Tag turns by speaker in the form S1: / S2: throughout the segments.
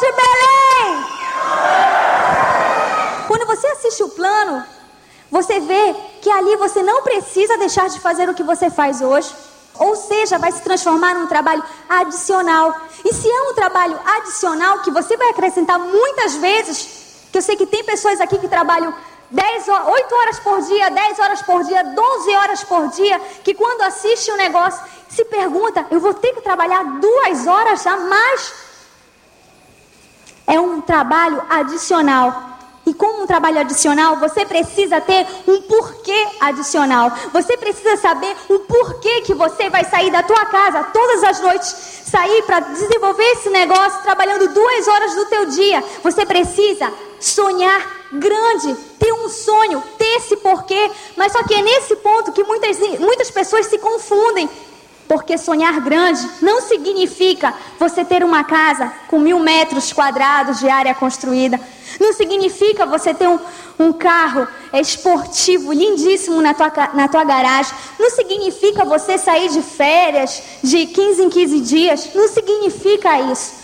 S1: de Belém! Quando você assiste o plano, você vê que ali você não precisa deixar de fazer o que você faz hoje. Ou seja, vai se transformar num trabalho adicional. E se é um trabalho adicional que você vai acrescentar muitas vezes, que eu sei que tem pessoas aqui que trabalham 10, 8 horas por dia, 10 horas por dia, 12 horas por dia, que quando assiste o um negócio se pergunta: eu vou ter que trabalhar duas horas a mais? É um trabalho adicional. E como um trabalho adicional, você precisa ter um porquê adicional. Você precisa saber o porquê que você vai sair da tua casa todas as noites, sair para desenvolver esse negócio, trabalhando duas horas do teu dia. Você precisa sonhar grande, ter um sonho, ter esse porquê. Mas só que é nesse ponto que muitas, muitas pessoas se confundem. Porque sonhar grande não significa você ter uma casa com mil metros quadrados de área construída. Não significa você ter um, um carro esportivo lindíssimo na tua, na tua garagem. Não significa você sair de férias de 15 em 15 dias. Não significa isso.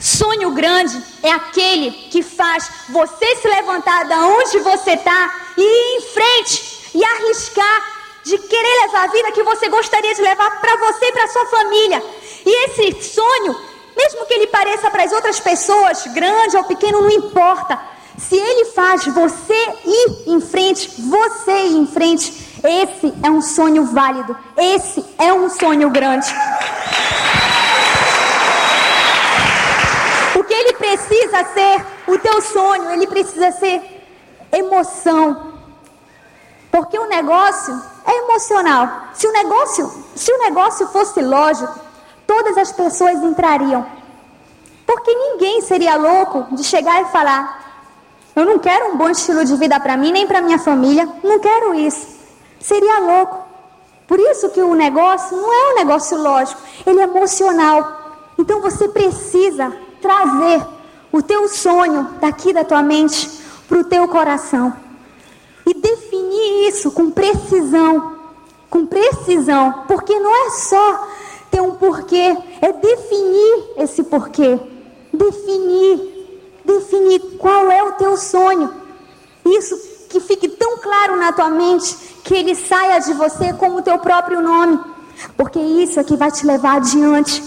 S1: Sonho grande é aquele que faz você se levantar da onde você está e ir em frente e arriscar de querer levar a vida que você gostaria de levar para você e para sua família. E esse sonho, mesmo que ele pareça para as outras pessoas grande ou pequeno, não importa. Se ele faz você ir em frente, você ir em frente, esse é um sonho válido. Esse é um sonho grande. O que ele precisa ser, o teu sonho, ele precisa ser emoção. Porque o negócio é emocional. Se o negócio, se o negócio fosse lógico, todas as pessoas entrariam. Porque ninguém seria louco de chegar e falar: "Eu não quero um bom estilo de vida para mim nem para minha família, não quero isso". Seria louco. Por isso que o negócio não é um negócio lógico, ele é emocional. Então você precisa trazer o teu sonho daqui da tua mente para o teu coração isso com precisão, com precisão, porque não é só ter um porquê, é definir esse porquê, definir, definir qual é o teu sonho. Isso que fique tão claro na tua mente que ele saia de você como o teu próprio nome, porque isso é que vai te levar adiante.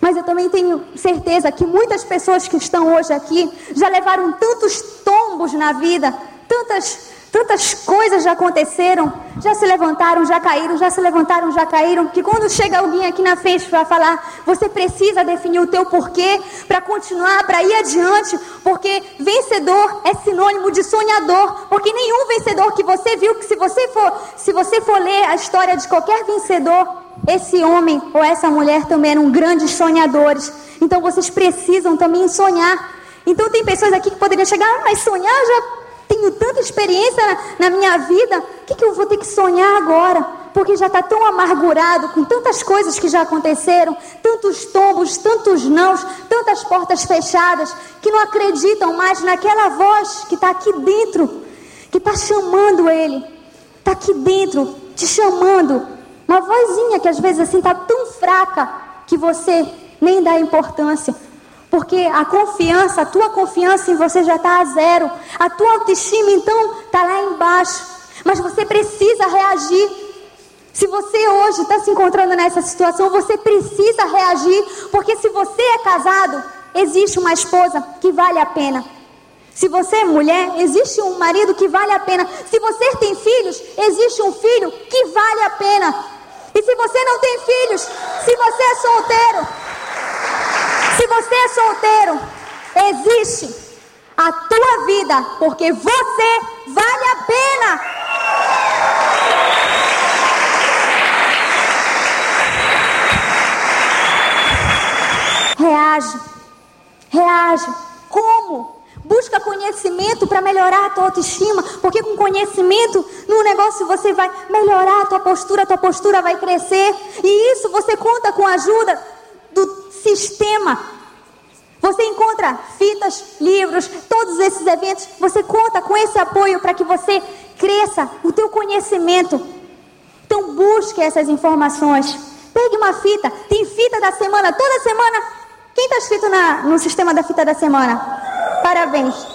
S1: Mas eu também tenho certeza que muitas pessoas que estão hoje aqui já levaram tantos tombos na vida, tantas Tantas coisas já aconteceram, já se levantaram, já caíram, já se levantaram, já caíram, que quando chega alguém aqui na frente para falar, você precisa definir o teu porquê para continuar, para ir adiante, porque vencedor é sinônimo de sonhador, porque nenhum vencedor que você viu, que se você for, se você for ler a história de qualquer vencedor, esse homem ou essa mulher também eram grandes sonhadores. Então vocês precisam também sonhar. Então tem pessoas aqui que poderiam chegar, ah, mas sonhar já tenho tanta experiência na, na minha vida, o que, que eu vou ter que sonhar agora? Porque já está tão amargurado com tantas coisas que já aconteceram, tantos tombos, tantos nãos, tantas portas fechadas, que não acreditam mais naquela voz que está aqui dentro, que está chamando ele, está aqui dentro, te chamando. Uma vozinha que às vezes assim está tão fraca que você nem dá importância. Porque a confiança, a tua confiança em você já está a zero. A tua autoestima, então, está lá embaixo. Mas você precisa reagir. Se você hoje está se encontrando nessa situação, você precisa reagir. Porque se você é casado, existe uma esposa que vale a pena. Se você é mulher, existe um marido que vale a pena. Se você tem filhos, existe um filho que vale a pena. E se você não tem filhos, se você é solteiro, se você é solteiro, existe a tua vida, porque você vale a pena. Reage, reage. Como? Busca conhecimento para melhorar a tua autoestima, porque com conhecimento no negócio você vai melhorar a tua postura, a tua postura vai crescer, e isso você conta com ajuda sistema. Você encontra fitas, livros, todos esses eventos, você conta com esse apoio para que você cresça o teu conhecimento. Então busque essas informações. Pegue uma fita, tem fita da semana, toda semana Quem está inscrito na, no sistema da fita da semana? Parabéns.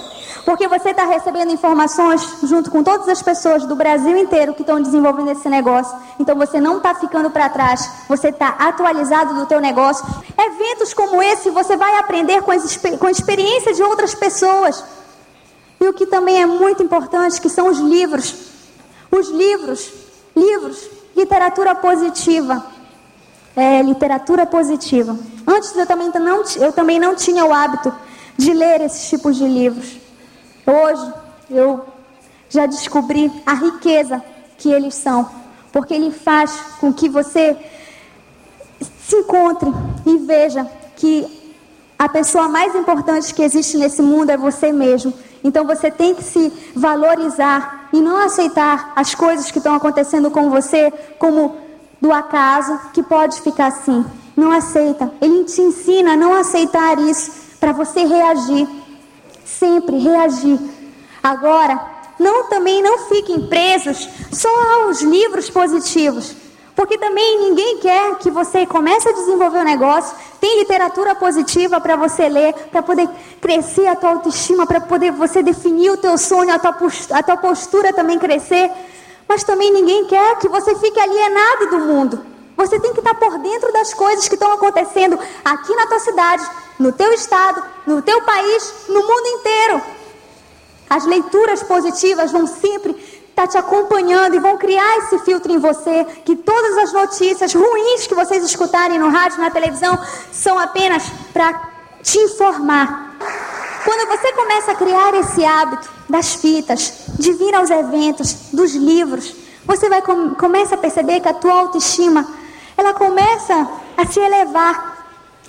S1: Porque você está recebendo informações junto com todas as pessoas do Brasil inteiro que estão desenvolvendo esse negócio. Então você não está ficando para trás. Você está atualizado do teu negócio. Eventos como esse você vai aprender com, as, com a experiência de outras pessoas. E o que também é muito importante, que são os livros. Os livros, livros, literatura positiva. É, literatura positiva. Antes eu também, não, eu também não tinha o hábito de ler esses tipos de livros. Hoje eu já descobri a riqueza que eles são, porque ele faz com que você se encontre e veja que a pessoa mais importante que existe nesse mundo é você mesmo. Então você tem que se valorizar e não aceitar as coisas que estão acontecendo com você como do acaso que pode ficar assim. Não aceita. Ele te ensina a não aceitar isso para você reagir. Sempre reagir. Agora, não também não fiquem presos só aos livros positivos. Porque também ninguém quer que você comece a desenvolver um negócio, tem literatura positiva para você ler, para poder crescer a tua autoestima, para poder você definir o teu sonho, a tua, postura, a tua postura também crescer. Mas também ninguém quer que você fique alienado do mundo. Você tem que estar por dentro das coisas que estão acontecendo aqui na tua cidade, no teu estado, no teu país, no mundo inteiro. As leituras positivas vão sempre está te acompanhando e vão criar esse filtro em você, que todas as notícias ruins que vocês escutarem no rádio, na televisão, são apenas para te informar. Quando você começa a criar esse hábito das fitas, de vir aos eventos, dos livros, você vai com, começa a perceber que a tua autoestima, ela começa a se elevar,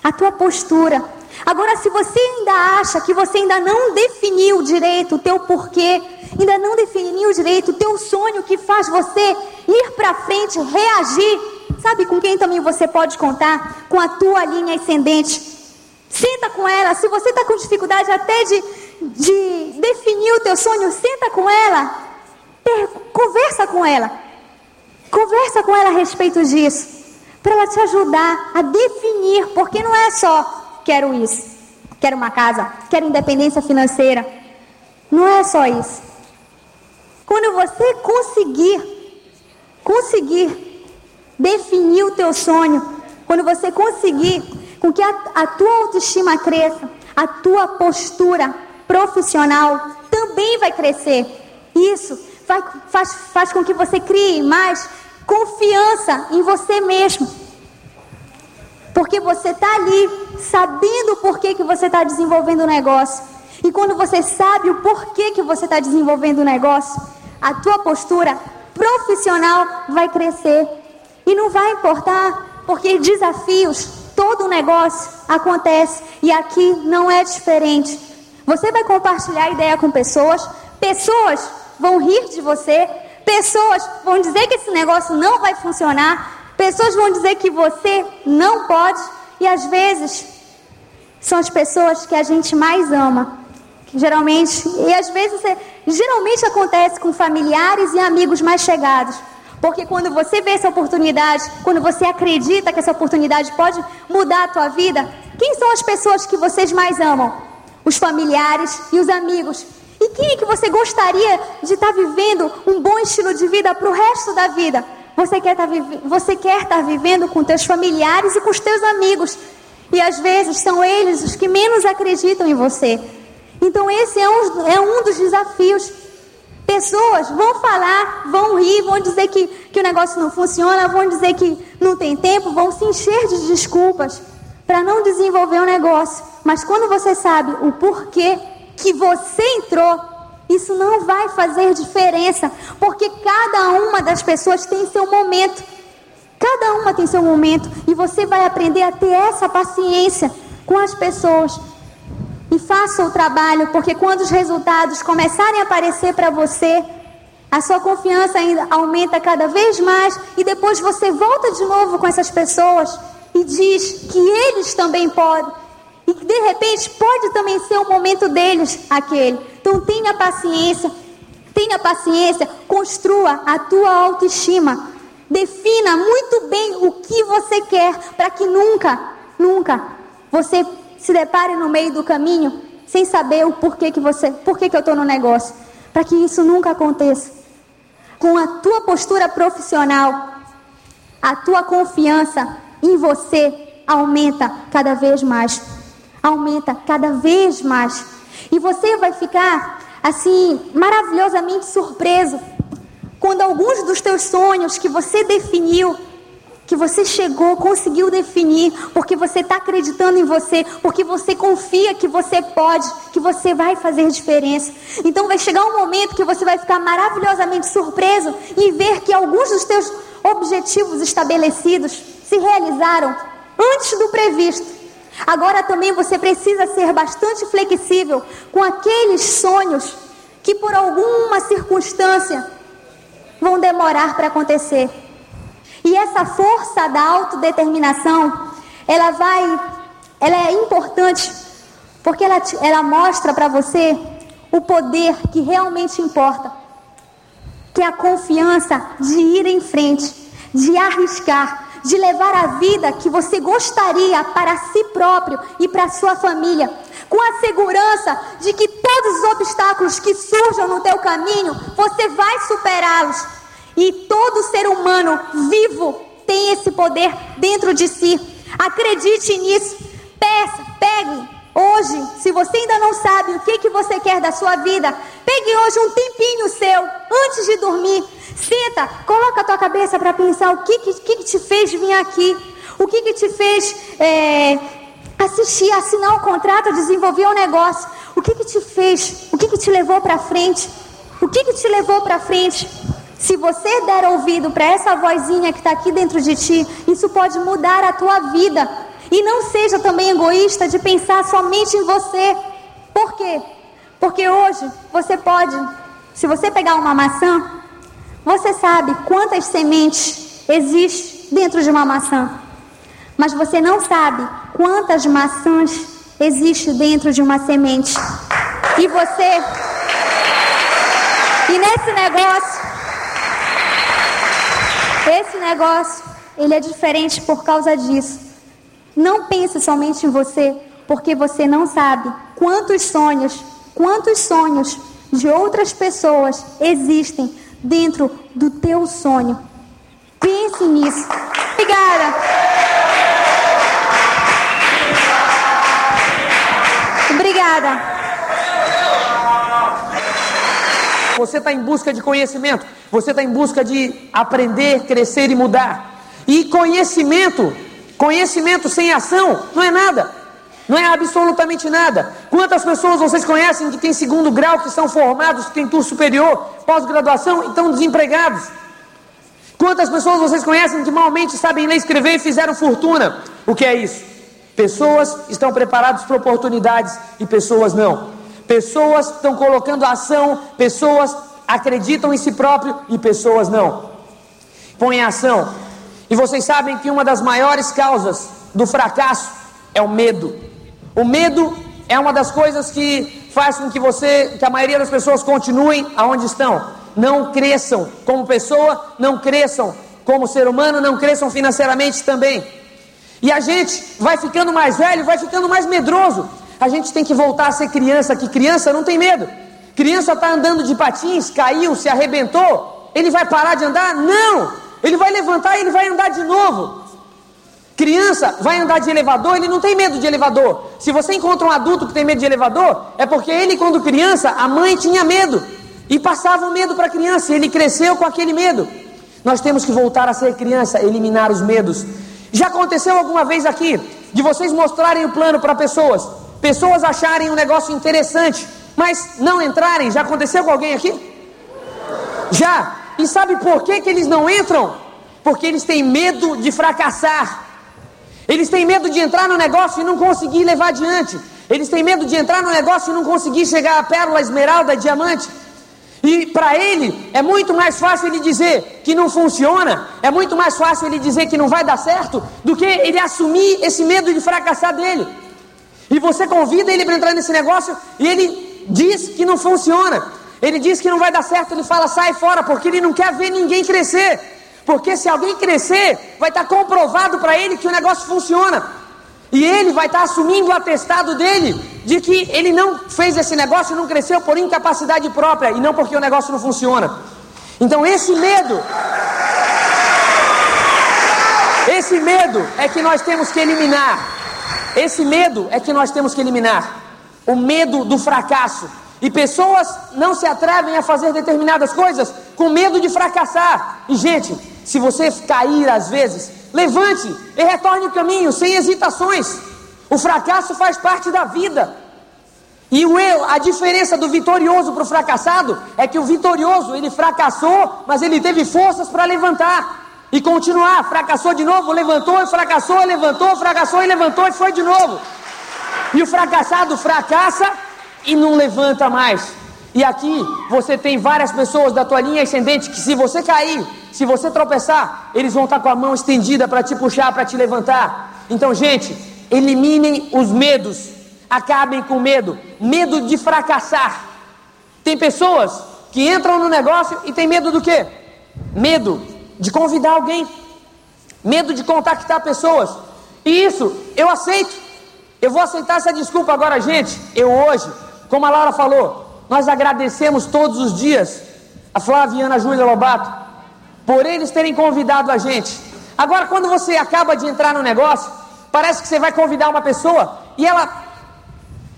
S1: a tua postura. Agora, se você ainda acha que você ainda não definiu direito o teu porquê, ainda não definiu direito o teu sonho que faz você ir para frente, reagir. Sabe com quem também você pode contar? Com a tua linha ascendente. Senta com ela. Se você está com dificuldade até de, de definir o teu sonho, senta com ela. Conversa com ela. Conversa com ela a respeito disso. Para ela te ajudar a definir. Porque não é só quero isso, quero uma casa, quero independência financeira. Não é só isso. Quando você conseguir, conseguir definir o teu sonho, quando você conseguir com que a, a tua autoestima cresça, a tua postura profissional também vai crescer. Isso faz, faz com que você crie mais confiança em você mesmo. Porque você está ali sabendo por que, que você está desenvolvendo o negócio. E quando você sabe o porquê que você está desenvolvendo o negócio, a tua postura profissional vai crescer. E não vai importar, porque desafios, todo negócio acontece e aqui não é diferente. Você vai compartilhar ideia com pessoas, pessoas vão rir de você, pessoas vão dizer que esse negócio não vai funcionar, pessoas vão dizer que você não pode, e às vezes são as pessoas que a gente mais ama geralmente, e às vezes é, geralmente acontece com familiares e amigos mais chegados. Porque quando você vê essa oportunidade, quando você acredita que essa oportunidade pode mudar a tua vida, quem são as pessoas que vocês mais amam? Os familiares e os amigos. E quem é que você gostaria de estar tá vivendo um bom estilo de vida para o resto da vida? Você quer, estar tá você quer estar tá vivendo com teus familiares e com os teus amigos. E às vezes são eles os que menos acreditam em você. Então, esse é um, é um dos desafios. Pessoas vão falar, vão rir, vão dizer que, que o negócio não funciona, vão dizer que não tem tempo, vão se encher de desculpas para não desenvolver o um negócio. Mas quando você sabe o porquê que você entrou, isso não vai fazer diferença, porque cada uma das pessoas tem seu momento. Cada uma tem seu momento e você vai aprender a ter essa paciência com as pessoas e faça o trabalho, porque quando os resultados começarem a aparecer para você, a sua confiança ainda aumenta cada vez mais e depois você volta de novo com essas pessoas e diz que eles também podem e de repente pode também ser o momento deles aquele. Então tenha paciência, tenha paciência, construa a tua autoestima. Defina muito bem o que você quer para que nunca, nunca você se depare no meio do caminho sem saber o porquê que você, porquê que eu estou no negócio, para que isso nunca aconteça. Com a tua postura profissional, a tua confiança em você aumenta cada vez mais. Aumenta cada vez mais. E você vai ficar assim maravilhosamente surpreso quando alguns dos teus sonhos que você definiu que você chegou, conseguiu definir, porque você está acreditando em você, porque você confia que você pode, que você vai fazer diferença. Então vai chegar um momento que você vai ficar maravilhosamente surpreso em ver que alguns dos teus objetivos estabelecidos se realizaram antes do previsto. Agora também você precisa ser bastante flexível com aqueles sonhos que por alguma circunstância vão demorar para acontecer. E essa força da autodeterminação, ela vai, ela é importante, porque ela, ela mostra para você o poder que realmente importa, que é a confiança de ir em frente, de arriscar, de levar a vida que você gostaria para si próprio e para sua família, com a segurança de que todos os obstáculos que surjam no teu caminho, você vai superá-los e todo ser humano vivo tem esse poder dentro de si. Acredite nisso. Peça, pegue hoje, se você ainda não sabe o que, que você quer da sua vida, pegue hoje um tempinho seu, antes de dormir. Senta, coloca a tua cabeça para pensar o que, que, que, te fez vir aqui. O que, que te fez é, assistir, assinar um contrato, desenvolver um negócio. O que, que te fez? O que, que te levou para frente? O que, que te levou para frente? Se você der ouvido para essa vozinha que está aqui dentro de ti, isso pode mudar a tua vida. E não seja também egoísta de pensar somente em você. Por quê? Porque hoje você pode, se você pegar uma maçã, você sabe quantas sementes existem dentro de uma maçã. Mas você não sabe quantas maçãs existem dentro de uma semente. E você. E nesse negócio, esse negócio, ele é diferente por causa disso. Não pense somente em você, porque você não sabe quantos sonhos, quantos sonhos de outras pessoas existem dentro do teu sonho. Pense nisso. Obrigada. Obrigada.
S2: Você está em busca de conhecimento, você está em busca de aprender, crescer e mudar. E conhecimento, conhecimento sem ação, não é nada. Não é absolutamente nada. Quantas pessoas vocês conhecem que têm segundo grau, que são formados, que têm curso superior, pós-graduação e estão desempregados? Quantas pessoas vocês conhecem que malmente sabem ler escrever e fizeram fortuna? O que é isso? Pessoas estão preparadas para oportunidades e pessoas não. Pessoas estão colocando ação, pessoas acreditam em si próprio e pessoas não. Põem ação. E vocês sabem que uma das maiores causas do fracasso é o medo. O medo é uma das coisas que faz com que você, que a maioria das pessoas continuem aonde estão. Não cresçam como pessoa, não cresçam como ser humano, não cresçam financeiramente também. E a gente vai ficando mais velho, vai ficando mais medroso. A gente tem que voltar a ser criança, que criança não tem medo. Criança está andando de patins, caiu, se arrebentou, ele vai parar de andar? Não! Ele vai levantar e ele vai andar de novo. Criança vai andar de elevador, ele não tem medo de elevador. Se você encontra um adulto que tem medo de elevador, é porque ele, quando criança, a mãe tinha medo e passava o medo para a criança, e ele cresceu com aquele medo. Nós temos que voltar a ser criança, eliminar os medos. Já aconteceu alguma vez aqui de vocês mostrarem o plano para pessoas? Pessoas acharem um negócio interessante, mas não entrarem. Já aconteceu com alguém aqui? Já. E sabe por que, que eles não entram? Porque eles têm medo de fracassar. Eles têm medo de entrar no negócio e não conseguir levar adiante. Eles têm medo de entrar no negócio e não conseguir chegar à pérola, esmeralda, diamante. E para ele é muito mais fácil ele dizer que não funciona, é muito mais fácil ele dizer que não vai dar certo, do que ele assumir esse medo de fracassar dele. E você convida ele para entrar nesse negócio e ele diz que não funciona. Ele diz que não vai dar certo, ele fala sai fora, porque ele não quer ver ninguém crescer. Porque se alguém crescer, vai estar comprovado para ele que o negócio funciona. E ele vai estar assumindo o atestado dele de que ele não fez esse negócio, não cresceu por incapacidade própria e não porque o negócio não funciona. Então esse medo, esse medo é que nós temos que eliminar. Esse medo é que nós temos que eliminar. O medo do fracasso. E pessoas não se atrevem a fazer determinadas coisas com medo de fracassar. E gente, se você cair às vezes, levante e retorne o caminho sem hesitações. O fracasso faz parte da vida. E o eu, a diferença do vitorioso para o fracassado é que o vitorioso ele fracassou, mas ele teve forças para levantar e continuar. Fracassou de novo, levantou, fracassou, levantou, fracassou e levantou e foi de novo. E o fracassado fracassa e não levanta mais. E aqui você tem várias pessoas da tua linha ascendente que se você cair, se você tropeçar, eles vão estar com a mão estendida para te puxar, para te levantar. Então, gente, eliminem os medos acabem com medo, medo de fracassar. Tem pessoas que entram no negócio e tem medo do quê? Medo de convidar alguém, medo de contactar pessoas. E isso eu aceito. Eu vou aceitar essa desculpa agora, gente. Eu hoje, como a Laura falou, nós agradecemos todos os dias a Flávia e a Júlia Lobato por eles terem convidado a gente. Agora, quando você acaba de entrar no negócio, parece que você vai convidar uma pessoa e ela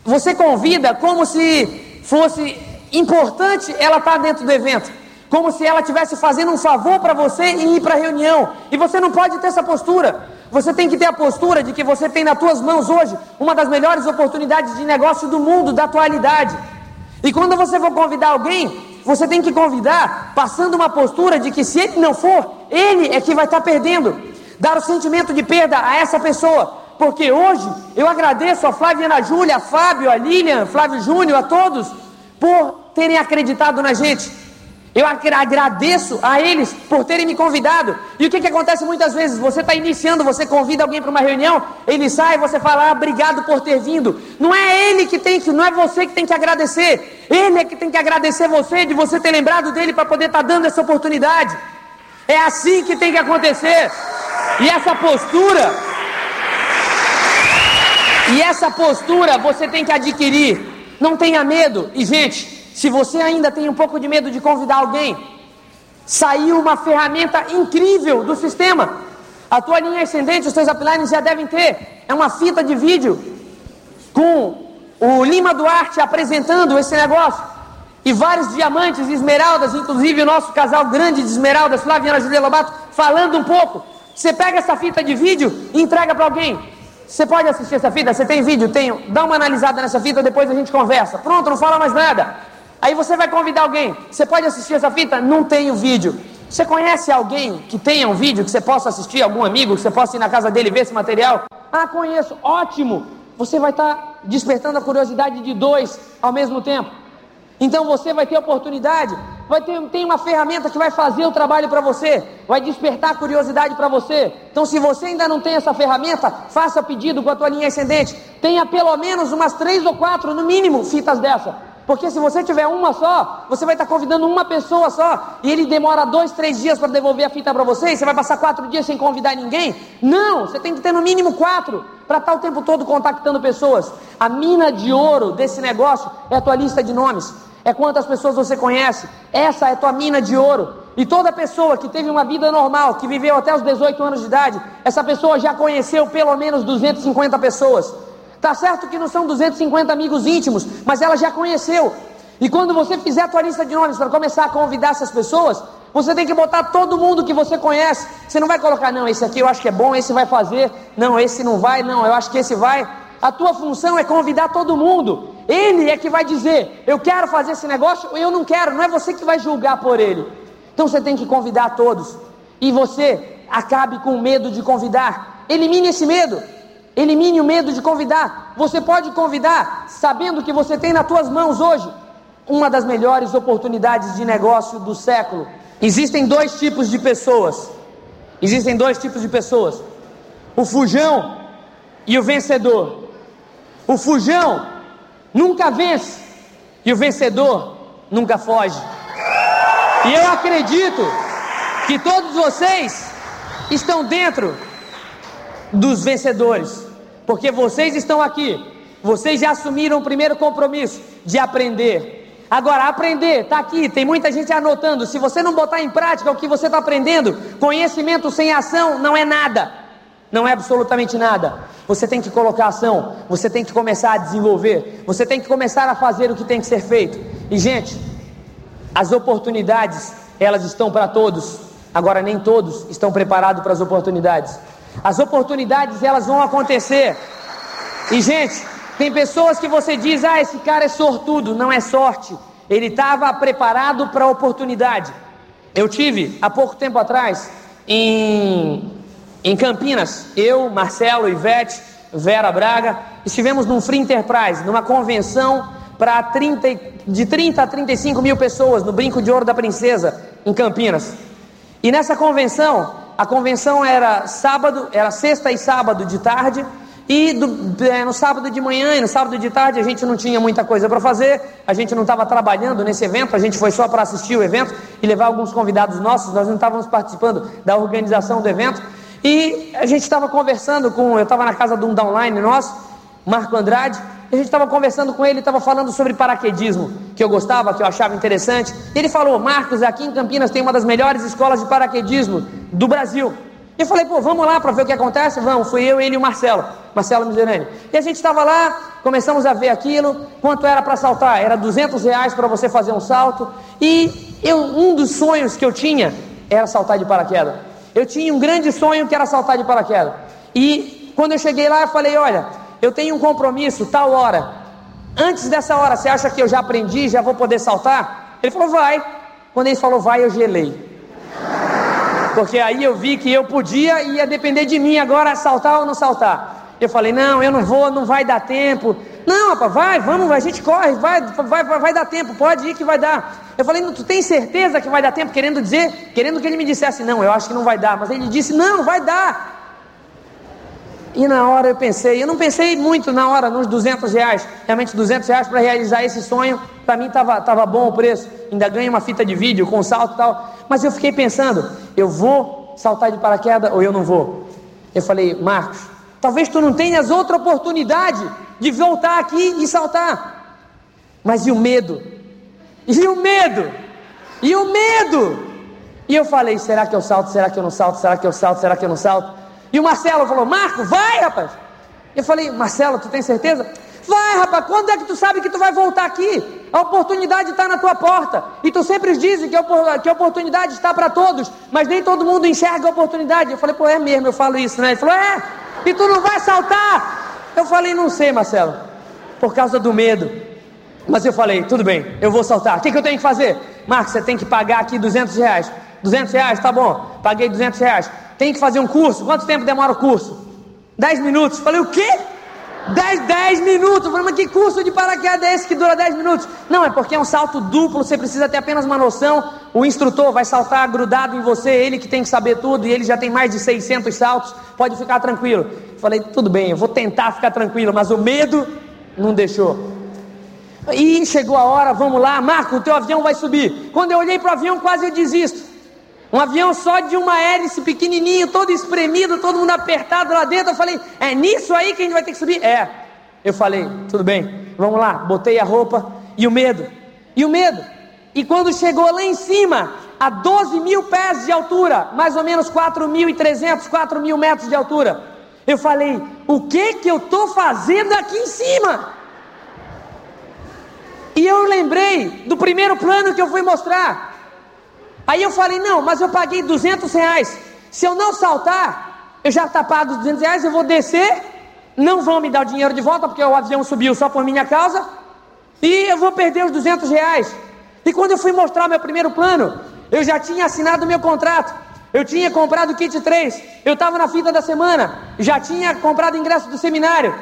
S2: você convida como se fosse importante ela estar tá dentro do evento, como se ela estivesse fazendo um favor para você e ir para a reunião. E você não pode ter essa postura. Você tem que ter a postura de que você tem nas suas mãos hoje uma das melhores oportunidades de negócio do mundo, da atualidade. E quando você for convidar alguém, você tem que convidar passando uma postura de que se ele não for, ele é que vai estar tá perdendo. Dar o sentimento de perda a essa pessoa porque hoje eu agradeço a Flávia Ana Júlia, a Fábio, a Lilian, Flávio Júnior, a todos, por terem acreditado na gente. Eu agradeço a eles por terem me convidado. E o que, que acontece muitas vezes? Você está iniciando, você convida alguém para uma reunião, ele sai, você fala, ah, obrigado por ter vindo. Não é ele que tem que, não é você que tem que agradecer. Ele é que tem que agradecer você de você ter lembrado dele para poder estar tá dando essa oportunidade. É assim que tem que acontecer. E essa postura e essa postura você tem que adquirir. Não tenha medo. E, gente, se você ainda tem um pouco de medo de convidar alguém, saiu uma ferramenta incrível do sistema. A tua linha ascendente, os teus uplines já devem ter. É uma fita de vídeo com o Lima Duarte apresentando esse negócio. E vários diamantes, esmeraldas, inclusive o nosso casal grande de esmeraldas, Flaviana Julia Lobato, falando um pouco. Você pega essa fita de vídeo e entrega para alguém. Você pode assistir essa fita? Você tem vídeo? Tenho. Dá uma analisada nessa fita, depois a gente conversa. Pronto, não fala mais nada. Aí você vai convidar alguém. Você pode assistir essa fita? Não tenho vídeo. Você conhece alguém que tenha um vídeo que você possa assistir? Algum amigo que você possa ir na casa dele ver esse material? Ah, conheço. Ótimo. Você vai estar despertando a curiosidade de dois ao mesmo tempo. Então você vai ter oportunidade, vai ter tem uma ferramenta que vai fazer o trabalho para você, vai despertar a curiosidade para você. Então se você ainda não tem essa ferramenta, faça pedido com a tua linha ascendente. Tenha pelo menos umas três ou quatro, no mínimo, fitas dessa. Porque se você tiver uma só, você vai estar convidando uma pessoa só, e ele demora dois, três dias para devolver a fita para você, e você vai passar quatro dias sem convidar ninguém. Não, você tem que ter no mínimo quatro, para estar o tempo todo contactando pessoas. A mina de ouro desse negócio é a tua lista de nomes é quantas pessoas você conhece. Essa é tua mina de ouro. E toda pessoa que teve uma vida normal, que viveu até os 18 anos de idade, essa pessoa já conheceu pelo menos 250 pessoas. Tá certo que não são 250 amigos íntimos, mas ela já conheceu. E quando você fizer a tua lista de nomes para começar a convidar essas pessoas, você tem que botar todo mundo que você conhece. Você não vai colocar, não, esse aqui eu acho que é bom, esse vai fazer, não, esse não vai, não, eu acho que esse vai. A tua função é convidar todo mundo. Ele é que vai dizer: eu quero fazer esse negócio ou eu não quero. Não é você que vai julgar por ele. Então você tem que convidar todos. E você acabe com medo de convidar. Elimine esse medo. Elimine o medo de convidar. Você pode convidar sabendo que você tem nas suas mãos hoje uma das melhores oportunidades de negócio do século. Existem dois tipos de pessoas. Existem dois tipos de pessoas: o fujão e o vencedor. O fujão nunca vence e o vencedor nunca foge. E eu acredito que todos vocês estão dentro dos vencedores, porque vocês estão aqui, vocês já assumiram o primeiro compromisso de aprender. Agora, aprender, está aqui, tem muita gente anotando. Se você não botar em prática o que você está aprendendo, conhecimento sem ação não é nada, não é absolutamente nada. Você tem que colocar ação, você tem que começar a desenvolver, você tem que começar a fazer o que tem que ser feito. E, gente, as oportunidades, elas estão para todos, agora nem todos estão preparados para as oportunidades. As oportunidades, elas vão acontecer. E, gente, tem pessoas que você diz, ah, esse cara é sortudo. Não é sorte. Ele estava preparado para a oportunidade. Eu tive, há pouco tempo atrás, em, em Campinas, eu, Marcelo, Ivete, Vera Braga, estivemos num Free Enterprise, numa convenção para 30, de 30 a 35 mil pessoas no Brinco de Ouro da Princesa, em Campinas. E nessa convenção, a convenção era sábado, era sexta e sábado de tarde, e do, é, no sábado de manhã e no sábado de tarde a gente não tinha muita coisa para fazer, a gente não estava trabalhando nesse evento, a gente foi só para assistir o evento e levar alguns convidados nossos, nós não estávamos participando da organização do evento. E a gente estava conversando com, eu estava na casa de um downline nosso, Marco Andrade, a gente estava conversando com ele, estava falando sobre paraquedismo, que eu gostava, que eu achava interessante. E ele falou: Marcos, aqui em Campinas tem uma das melhores escolas de paraquedismo do Brasil. Eu falei, pô, vamos lá para ver o que acontece? Vamos, fui eu, ele e o Marcelo, Marcelo Miserani. E a gente estava lá, começamos a ver aquilo, quanto era para saltar? Era 200 reais para você fazer um salto. E eu, um dos sonhos que eu tinha era saltar de paraquedas. Eu tinha um grande sonho que era saltar de paraquedas. E quando eu cheguei lá, eu falei, olha, eu tenho um compromisso, tal hora. Antes dessa hora, você acha que eu já aprendi, já vou poder saltar? Ele falou, vai. Quando ele falou vai, eu gelei. Porque aí eu vi que eu podia e ia depender de mim agora saltar ou não saltar. Eu falei, não, eu não vou, não vai dar tempo. Não, rapaz, vai, vamos, a gente corre, vai, vai, vai, vai dar tempo, pode ir que vai dar. Eu falei, tu tem certeza que vai dar tempo? Querendo dizer, querendo que ele me dissesse, não, eu acho que não vai dar. Mas ele disse, não, vai dar. E na hora eu pensei, eu não pensei muito na hora, nos 200 reais. Realmente 200 reais para realizar esse sonho, para mim estava tava bom o preço. Ainda ganhei uma fita de vídeo com salto e tal. Mas eu fiquei pensando, eu vou saltar de paraquedas ou eu não vou? Eu falei, Marcos, talvez tu não tenhas outra oportunidade de voltar aqui e saltar. Mas e o medo? E o medo? E o medo? E eu falei, será que eu salto? Será que eu não salto? Será que eu salto? Será que eu não salto? E o Marcelo falou, Marco, vai, rapaz. Eu falei, Marcelo, tu tem certeza? Vai, rapaz, quando é que tu sabe que tu vai voltar aqui? A oportunidade está na tua porta. E tu sempre dizes que a oportunidade está para todos, mas nem todo mundo enxerga a oportunidade. Eu falei, pô, é mesmo, eu falo isso, né? Ele falou, é, e tu não vai saltar. Eu falei, não sei, Marcelo, por causa do medo. Mas eu falei, tudo bem, eu vou saltar. O que, que eu tenho que fazer? Marcos, você tem que pagar aqui 200 reais. 200 reais, tá bom, paguei 200 reais. Tem que fazer um curso. Quanto tempo demora o curso? 10 minutos. Falei, o quê? 10, 10 minutos. Falei, mas que curso de paraquedas é esse que dura 10 minutos? Não, é porque é um salto duplo, você precisa ter apenas uma noção. O instrutor vai saltar grudado em você, ele que tem que saber tudo, e ele já tem mais de 600 saltos, pode ficar tranquilo. Falei, tudo bem, eu vou tentar ficar tranquilo, mas o medo não deixou. E chegou a hora, vamos lá, Marco, o teu avião vai subir. Quando eu olhei para o avião, quase eu desisto. Um avião só de uma hélice pequenininho, todo espremido, todo mundo apertado lá dentro. Eu falei, é nisso aí que a gente vai ter que subir? É. Eu falei, tudo bem, vamos lá. Botei a roupa e o medo. E o medo. E quando chegou lá em cima, a 12 mil pés de altura, mais ou menos 4.300, 4 mil metros de altura, eu falei, o que que eu estou fazendo aqui em cima? E eu lembrei do primeiro plano que eu fui mostrar. Aí eu falei, não, mas eu paguei 200 reais. Se eu não saltar, eu já está pago os 200 reais, eu vou descer, não vão me dar o dinheiro de volta, porque o avião subiu só por minha causa, e eu vou perder os 200 reais. E quando eu fui mostrar meu primeiro plano, eu já tinha assinado meu contrato, eu tinha comprado o kit 3, eu estava na fita da semana, já tinha comprado ingresso do seminário,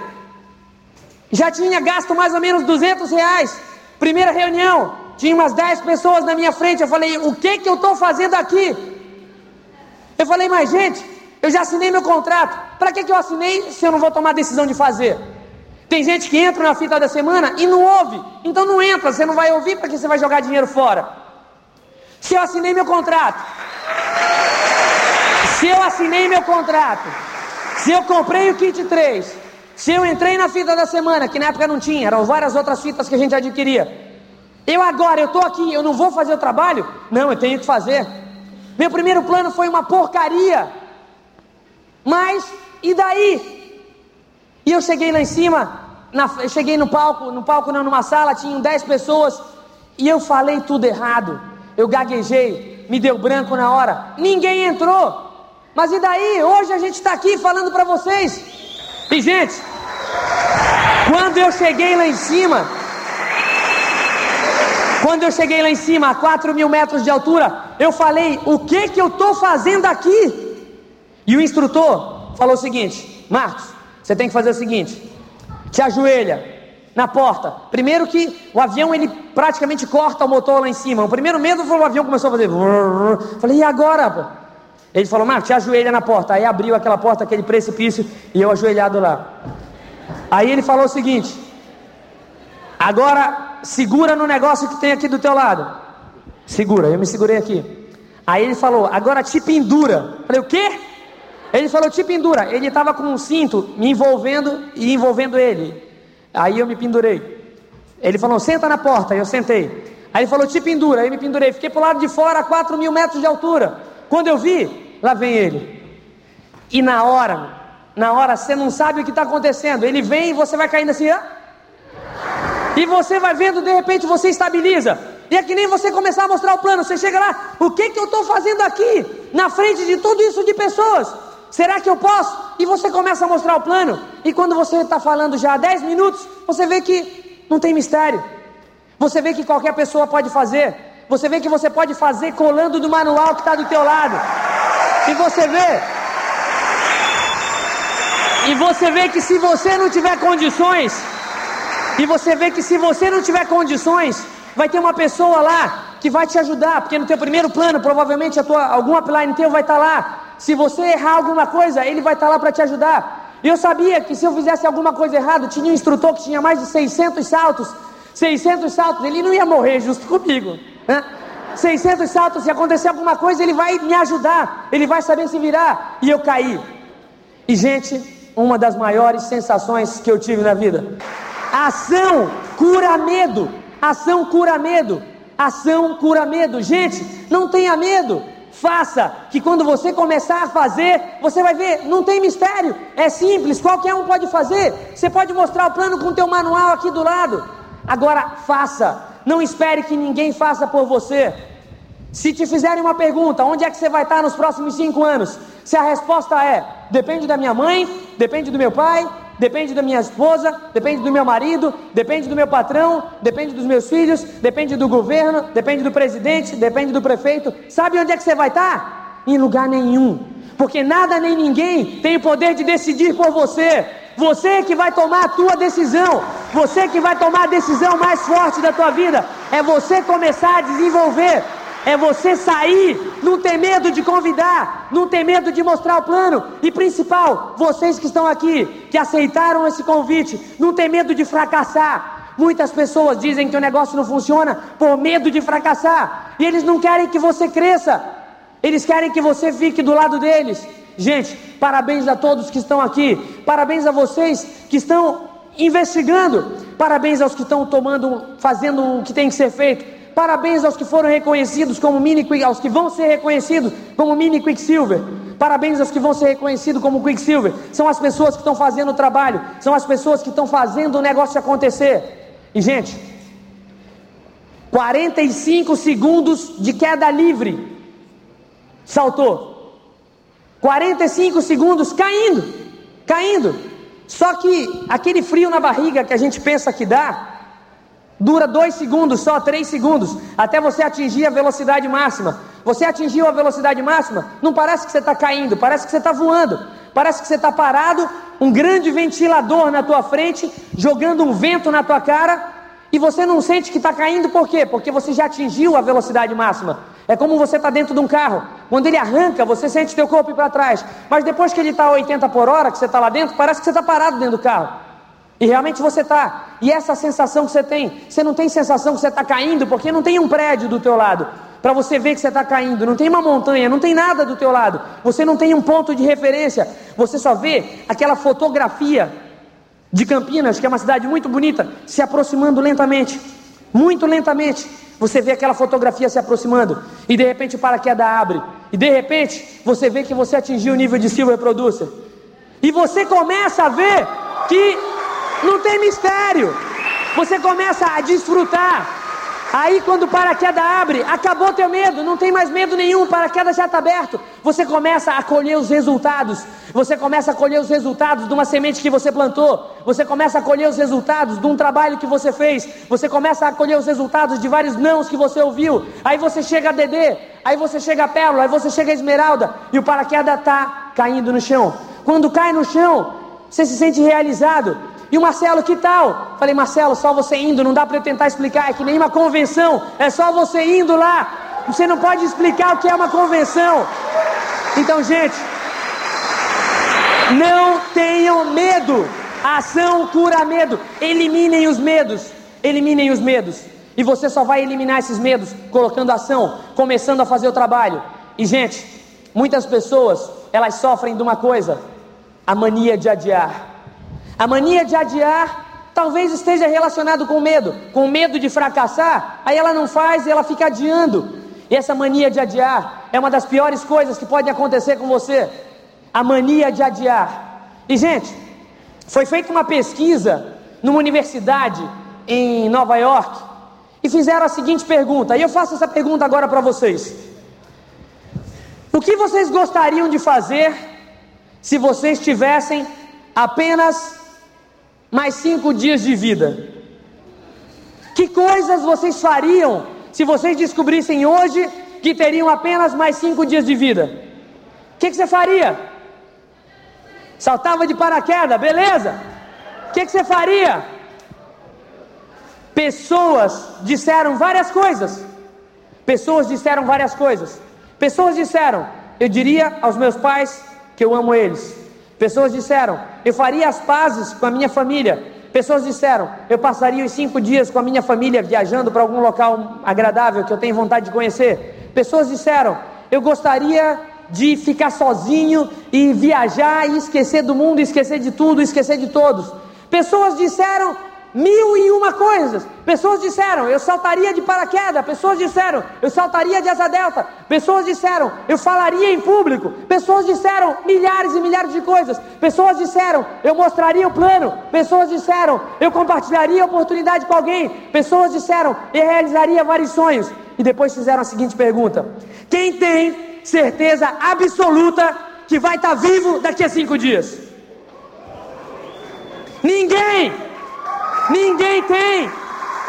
S2: já tinha gasto mais ou menos 200 reais. Primeira reunião, tinha umas 10 pessoas na minha frente. Eu falei, o que que eu estou fazendo aqui? Eu falei, mas gente, eu já assinei meu contrato. Para que, que eu assinei se eu não vou tomar decisão de fazer? Tem gente que entra na fita da semana e não ouve. Então não entra, você não vai ouvir para que você vai jogar dinheiro fora. Se eu assinei meu contrato, se eu assinei meu contrato, se eu comprei o kit 3, Se eu entrei na fita da semana, que na época não tinha, eram várias outras fitas que a gente adquiria. Eu agora, eu estou aqui, eu não vou fazer o trabalho? Não, eu tenho que fazer. Meu primeiro plano foi uma porcaria. Mas, e daí? E eu cheguei lá em cima, na, eu cheguei no palco, no palco não, numa sala, tinham 10 pessoas, e eu falei tudo errado. Eu gaguejei, me deu branco na hora. Ninguém entrou. Mas e daí? Hoje a gente está aqui falando para vocês. E gente, quando eu cheguei lá em cima, quando eu cheguei lá em cima, a 4 mil metros de altura, eu falei: o que que eu estou fazendo aqui? E o instrutor falou o seguinte: Marcos, você tem que fazer o seguinte: te ajoelha na porta. Primeiro que o avião ele praticamente corta o motor lá em cima. O primeiro medo foi o avião começou a fazer. Falei, e agora? Pô? Ele falou, Marcos, te ajoelha na porta. Aí abriu aquela porta, aquele precipício, e eu ajoelhado lá. Aí ele falou o seguinte: agora segura no negócio que tem aqui do teu lado. Segura, eu me segurei aqui. Aí ele falou, agora te pendura. Falei, o quê? Ele falou, te pendura. Ele estava com um cinto me envolvendo e envolvendo ele. Aí eu me pendurei. Ele falou, senta na porta. Eu sentei. Aí ele falou, te pendura. Eu me pendurei. Fiquei pro lado de fora, a 4 mil metros de altura. Quando eu vi, lá vem ele. E na hora, na hora você não sabe o que está acontecendo. Ele vem e você vai caindo assim, ah? E você vai vendo, de repente você estabiliza. E é que nem você começar a mostrar o plano. Você chega lá, o que, que eu estou fazendo aqui? Na frente de tudo isso de pessoas. Será que eu posso? E você começa a mostrar o plano. E quando você está falando já há 10 minutos, você vê que não tem mistério. Você vê que qualquer pessoa pode fazer. Você vê que você pode fazer colando do manual que está do teu lado. E você vê. E você vê que se você não tiver condições, e você vê que se você não tiver condições, vai ter uma pessoa lá que vai te ajudar, porque no teu primeiro plano, provavelmente a tua, algum upline teu vai estar tá lá se você errar alguma coisa, ele vai estar lá para te ajudar. Eu sabia que se eu fizesse alguma coisa errada, tinha um instrutor que tinha mais de 600 saltos. 600 saltos, ele não ia morrer justo comigo. Né? 600 saltos, se acontecer alguma coisa, ele vai me ajudar. Ele vai saber se virar. E eu caí. E, gente, uma das maiores sensações que eu tive na vida. Ação cura medo. Ação cura medo. Ação cura medo. Gente, não tenha medo. Faça, que quando você começar a fazer, você vai ver, não tem mistério, é simples, qualquer um pode fazer. Você pode mostrar o plano com o teu manual aqui do lado. Agora, faça, não espere que ninguém faça por você. Se te fizerem uma pergunta, onde é que você vai estar nos próximos cinco anos? Se a resposta é, depende da minha mãe, depende do meu pai, depende da minha esposa, depende do meu marido, depende do meu patrão, depende dos meus filhos, depende do governo, depende do presidente, depende do prefeito. Sabe onde é que você vai estar? Em lugar nenhum. Porque nada nem ninguém tem o poder de decidir por você. Você que vai tomar a tua decisão. Você que vai tomar a decisão mais forte da tua vida. É você começar a desenvolver é você sair, não ter medo de convidar, não ter medo de mostrar o plano. E principal, vocês que estão aqui, que aceitaram esse convite, não ter medo de fracassar. Muitas pessoas dizem que o negócio não funciona por medo de fracassar. E eles não querem que você cresça. Eles querem que você fique do lado deles. Gente, parabéns a todos que estão aqui. Parabéns a vocês que estão investigando. Parabéns aos que estão tomando, fazendo o que tem que ser feito. Parabéns aos que foram reconhecidos como mini aos que vão ser reconhecidos como mini Quicksilver. Parabéns aos que vão ser reconhecidos como Quicksilver. São as pessoas que estão fazendo o trabalho, são as pessoas que estão fazendo o negócio acontecer. E gente, 45 segundos de queda livre. Saltou. 45 segundos caindo, caindo. Só que aquele frio na barriga que a gente pensa que dá, Dura dois segundos, só três segundos, até você atingir a velocidade máxima. Você atingiu a velocidade máxima, não parece que você está caindo, parece que você está voando, parece que você está parado, um grande ventilador na tua frente, jogando um vento na tua cara, e você não sente que está caindo, por quê? Porque você já atingiu a velocidade máxima. É como você está dentro de um carro, quando ele arranca, você sente teu corpo ir para trás, mas depois que ele está a 80 por hora, que você está lá dentro, parece que você está parado dentro do carro. E realmente você está. E essa sensação que você tem, você não tem sensação que você está caindo, porque não tem um prédio do teu lado para você ver que você está caindo. Não tem uma montanha, não tem nada do teu lado. Você não tem um ponto de referência. Você só vê aquela fotografia de Campinas, que é uma cidade muito bonita, se aproximando lentamente, muito lentamente. Você vê aquela fotografia se aproximando e de repente o paraquedas abre e de repente você vê que você atingiu o nível de Silver Producer e você começa a ver que não tem mistério. Você começa a desfrutar Aí quando o paraquedas abre, acabou teu medo, não tem mais medo nenhum, o paraquedas já está aberto. Você começa a colher os resultados. Você começa a colher os resultados de uma semente que você plantou. Você começa a colher os resultados de um trabalho que você fez. Você começa a colher os resultados de vários nãos que você ouviu. Aí você chega a Dedê, aí você chega a Pérola, aí você chega a Esmeralda e o paraquedas está caindo no chão. Quando cai no chão, você se sente realizado. E o Marcelo, que tal? Falei, Marcelo, só você indo, não dá para eu tentar explicar, é que nem uma convenção, é só você indo lá. Você não pode explicar o que é uma convenção. Então, gente, não tenham medo. Ação cura medo. Eliminem os medos. Eliminem os medos. E você só vai eliminar esses medos colocando ação, começando a fazer o trabalho. E, gente, muitas pessoas, elas sofrem de uma coisa: a mania de adiar. A mania de adiar talvez esteja relacionado com medo, com medo de fracassar, aí ela não faz e ela fica adiando. E essa mania de adiar é uma das piores coisas que pode acontecer com você. A mania de adiar. E gente, foi feita uma pesquisa numa universidade em Nova York e fizeram a seguinte pergunta. E eu faço essa pergunta agora para vocês. O que vocês gostariam de fazer se vocês tivessem apenas mais cinco dias de vida. Que coisas vocês fariam se vocês descobrissem hoje que teriam apenas mais cinco dias de vida? O que, que, você faria? Saltava de paraquedas, beleza? O que, que você faria? Pessoas disseram várias coisas. Pessoas disseram várias coisas. Pessoas disseram: Eu diria aos meus pais que eu amo eles. Pessoas disseram: Eu faria as pazes com a minha família. Pessoas disseram: Eu passaria os cinco dias com a minha família viajando para algum local agradável que eu tenho vontade de conhecer. Pessoas disseram: Eu gostaria de ficar sozinho e viajar e esquecer do mundo, esquecer de tudo, esquecer de todos. Pessoas disseram: Mil e uma coisas. Pessoas disseram, eu saltaria de paraquedas. Pessoas disseram, eu saltaria de asa delta. Pessoas disseram, eu falaria em público. Pessoas disseram milhares e milhares de coisas. Pessoas disseram, eu mostraria o plano. Pessoas disseram, eu compartilharia a oportunidade com alguém. Pessoas disseram, eu realizaria vários sonhos. E depois fizeram a seguinte pergunta: Quem tem certeza absoluta que vai estar vivo daqui a cinco dias? Ninguém! Ninguém tem.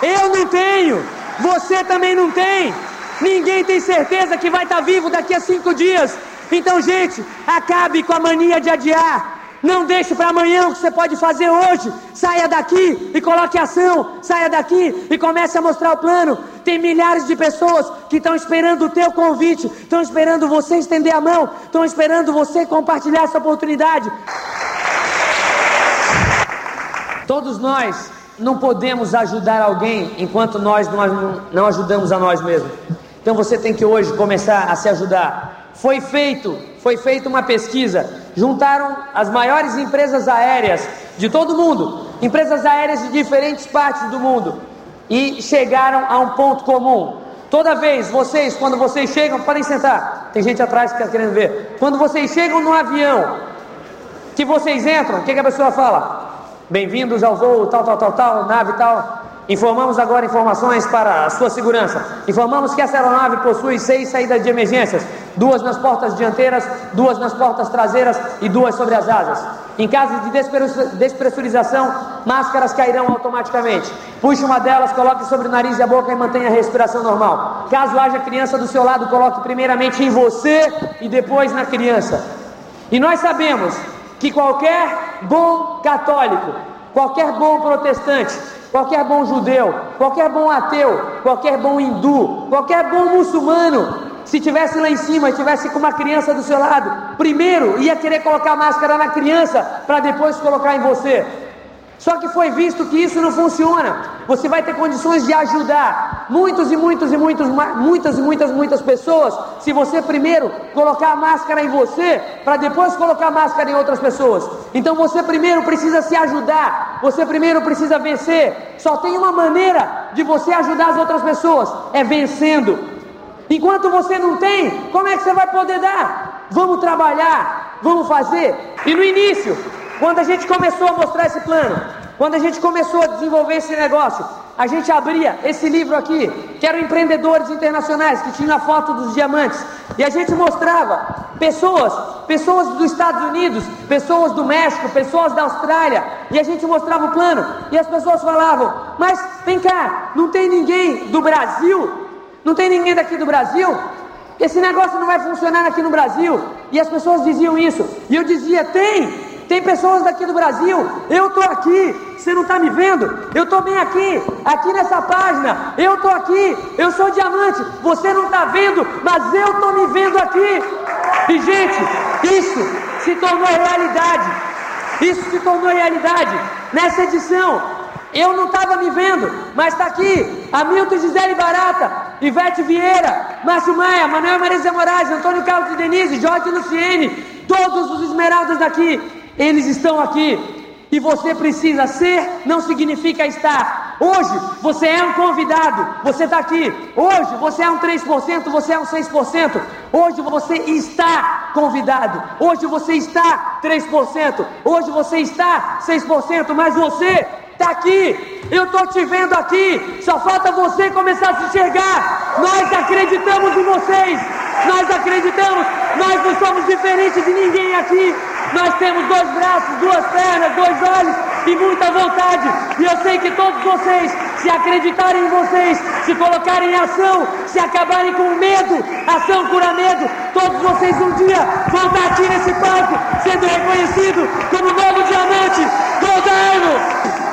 S2: Eu não tenho. Você também não tem. Ninguém tem certeza que vai estar vivo daqui a cinco dias. Então, gente, acabe com a mania de adiar. Não deixe para amanhã o que você pode fazer hoje. Saia daqui e coloque ação. Saia daqui e comece a mostrar o plano. Tem milhares de pessoas que estão esperando o teu convite, estão esperando você estender a mão, estão esperando você compartilhar essa oportunidade. Todos nós não podemos ajudar alguém enquanto nós não, não ajudamos a nós mesmos. Então você tem que hoje começar a se ajudar. Foi feito, foi feita uma pesquisa. Juntaram as maiores empresas aéreas de todo o mundo, empresas aéreas de diferentes partes do mundo, e chegaram a um ponto comum. Toda vez vocês, quando vocês chegam, podem sentar. Tem gente atrás que está querendo ver. Quando vocês chegam no avião, que vocês entram, o que, que a pessoa fala? Bem-vindos ao voo tal, tal, tal, tal, nave tal. Informamos agora informações para a sua segurança. Informamos que essa aeronave possui seis saídas de emergências: duas nas portas dianteiras, duas nas portas traseiras e duas sobre as asas. Em caso de despressurização, máscaras cairão automaticamente. Puxe uma delas, coloque sobre o nariz e a boca e mantenha a respiração normal. Caso haja criança do seu lado, coloque primeiramente em você e depois na criança. E nós sabemos que qualquer bom católico, qualquer bom protestante, qualquer bom judeu, qualquer bom ateu, qualquer bom hindu, qualquer bom muçulmano, se tivesse lá em cima e tivesse com uma criança do seu lado, primeiro ia querer colocar máscara na criança para depois colocar em você. Só que foi visto que isso não funciona. Você vai ter condições de ajudar muitos e muitos e muitos, muitas e muitas, muitas pessoas, se você primeiro colocar a máscara em você, para depois colocar a máscara em outras pessoas. Então você primeiro precisa se ajudar você primeiro precisa vencer. Só tem uma maneira de você ajudar as outras pessoas: é vencendo. Enquanto você não tem, como é que você vai poder dar? Vamos trabalhar, vamos fazer. E no início, quando a gente começou a mostrar esse plano, quando a gente começou a desenvolver esse negócio, a gente abria esse livro aqui, que eram empreendedores internacionais, que tinha a foto dos diamantes, e a gente mostrava pessoas, pessoas dos Estados Unidos, pessoas do México, pessoas da Austrália, e a gente mostrava o plano, e as pessoas falavam: Mas vem cá, não tem ninguém do Brasil? Não tem ninguém daqui do Brasil? Esse negócio não vai funcionar aqui no Brasil. E as pessoas diziam isso, e eu dizia: Tem, tem pessoas daqui do Brasil, eu estou aqui, você não está me vendo? Eu estou bem aqui, aqui nessa página, eu estou aqui, eu sou diamante, você não está vendo, mas eu estou me vendo aqui. E gente, isso se tornou realidade, isso se tornou realidade. Nessa edição, eu não estava me vendo, mas está aqui, Hamilton Gisele Barata, Ivete Vieira, Márcio Maia, Manuel Marisa Moraes, Antônio Carlos Denise, Jorge Luciene, todos os esmeraldas daqui, eles estão aqui. E você precisa ser, não significa estar. Hoje você é um convidado, você está aqui. Hoje você é um 3%, você é um 6%. Hoje você está convidado. Hoje você está 3%. Hoje você está 6%. Mas você está aqui. Eu estou te vendo aqui. Só falta você começar a se enxergar. Nós acreditamos em vocês. Nós acreditamos. Nós não somos diferentes de ninguém aqui. Nós temos dois braços, duas pernas, dois olhos e muita vontade. E eu sei que todos vocês, se acreditarem em vocês, se colocarem em ação, se acabarem com medo, ação cura medo, todos vocês um dia vão estar aqui nesse palco, sendo reconhecido como novo diamante do ano.